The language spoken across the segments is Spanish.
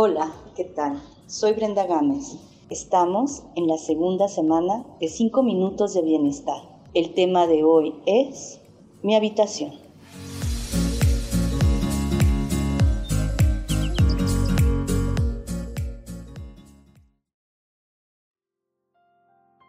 Hola, ¿qué tal? Soy Brenda Gámez. Estamos en la segunda semana de 5 minutos de bienestar. El tema de hoy es mi habitación.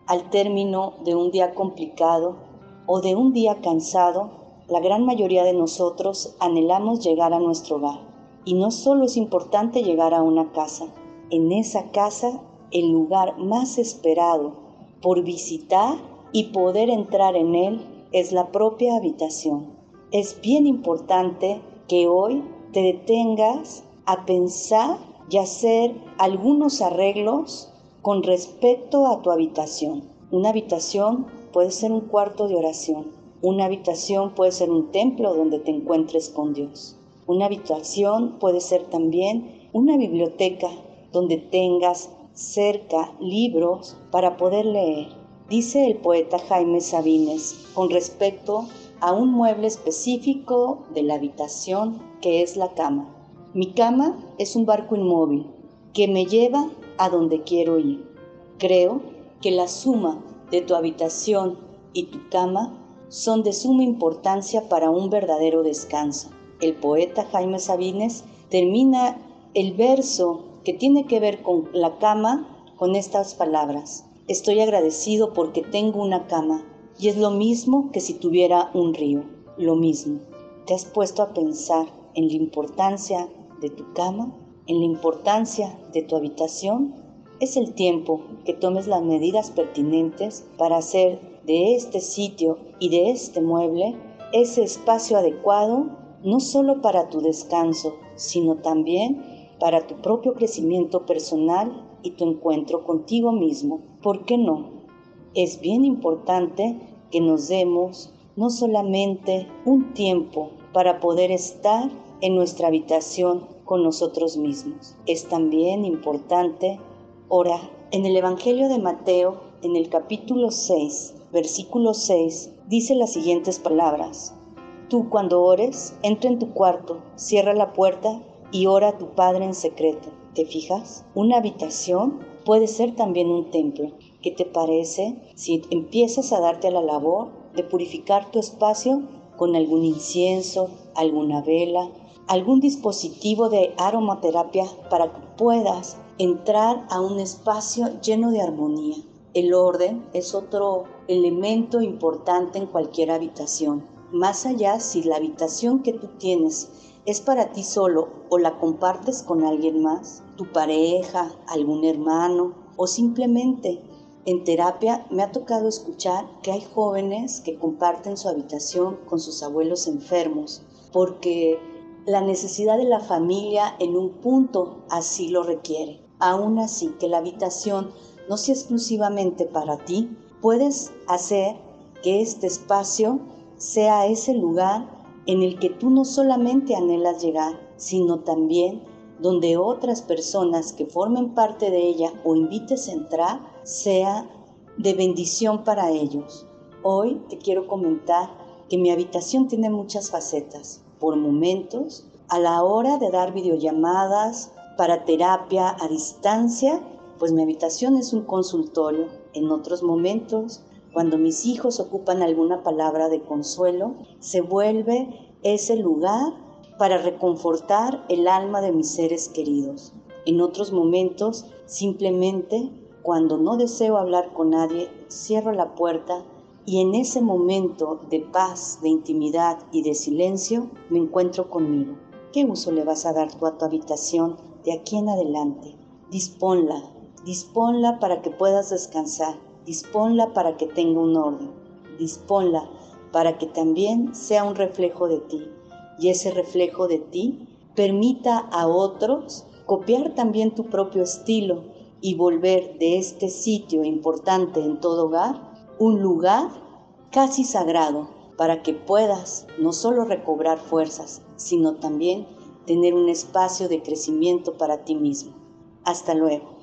Al término de un día complicado o de un día cansado, la gran mayoría de nosotros anhelamos llegar a nuestro hogar. Y no solo es importante llegar a una casa, en esa casa el lugar más esperado por visitar y poder entrar en él es la propia habitación. Es bien importante que hoy te detengas a pensar y hacer algunos arreglos con respecto a tu habitación. Una habitación puede ser un cuarto de oración. Una habitación puede ser un templo donde te encuentres con Dios. Una habitación puede ser también una biblioteca donde tengas cerca libros para poder leer. Dice el poeta Jaime Sabines con respecto a un mueble específico de la habitación que es la cama. Mi cama es un barco inmóvil que me lleva a donde quiero ir. Creo que la suma de tu habitación y tu cama son de suma importancia para un verdadero descanso el poeta Jaime Sabines termina el verso que tiene que ver con la cama con estas palabras. Estoy agradecido porque tengo una cama y es lo mismo que si tuviera un río, lo mismo. ¿Te has puesto a pensar en la importancia de tu cama, en la importancia de tu habitación? Es el tiempo que tomes las medidas pertinentes para hacer de este sitio y de este mueble ese espacio adecuado no solo para tu descanso, sino también para tu propio crecimiento personal y tu encuentro contigo mismo. ¿Por qué no? Es bien importante que nos demos no solamente un tiempo para poder estar en nuestra habitación con nosotros mismos. Es también importante orar. En el Evangelio de Mateo, en el capítulo 6, versículo 6, dice las siguientes palabras. Tú cuando ores, entra en tu cuarto, cierra la puerta y ora a tu Padre en secreto. ¿Te fijas? Una habitación puede ser también un templo. ¿Qué te parece si empiezas a darte a la labor de purificar tu espacio con algún incienso, alguna vela, algún dispositivo de aromaterapia para que puedas entrar a un espacio lleno de armonía? El orden es otro elemento importante en cualquier habitación. Más allá si la habitación que tú tienes es para ti solo o la compartes con alguien más, tu pareja, algún hermano o simplemente en terapia me ha tocado escuchar que hay jóvenes que comparten su habitación con sus abuelos enfermos porque la necesidad de la familia en un punto así lo requiere. Aún así que la habitación no sea exclusivamente para ti, puedes hacer que este espacio sea ese lugar en el que tú no solamente anhelas llegar, sino también donde otras personas que formen parte de ella o invites a entrar, sea de bendición para ellos. Hoy te quiero comentar que mi habitación tiene muchas facetas. Por momentos, a la hora de dar videollamadas para terapia a distancia, pues mi habitación es un consultorio. En otros momentos, cuando mis hijos ocupan alguna palabra de consuelo, se vuelve ese lugar para reconfortar el alma de mis seres queridos. En otros momentos, simplemente, cuando no deseo hablar con nadie, cierro la puerta y en ese momento de paz, de intimidad y de silencio, me encuentro conmigo. ¿Qué uso le vas a dar tú a tu habitación de aquí en adelante? Disponla, disponla para que puedas descansar disponla para que tenga un orden, disponla para que también sea un reflejo de ti y ese reflejo de ti permita a otros copiar también tu propio estilo y volver de este sitio importante en todo hogar un lugar casi sagrado para que puedas no solo recobrar fuerzas, sino también tener un espacio de crecimiento para ti mismo. Hasta luego.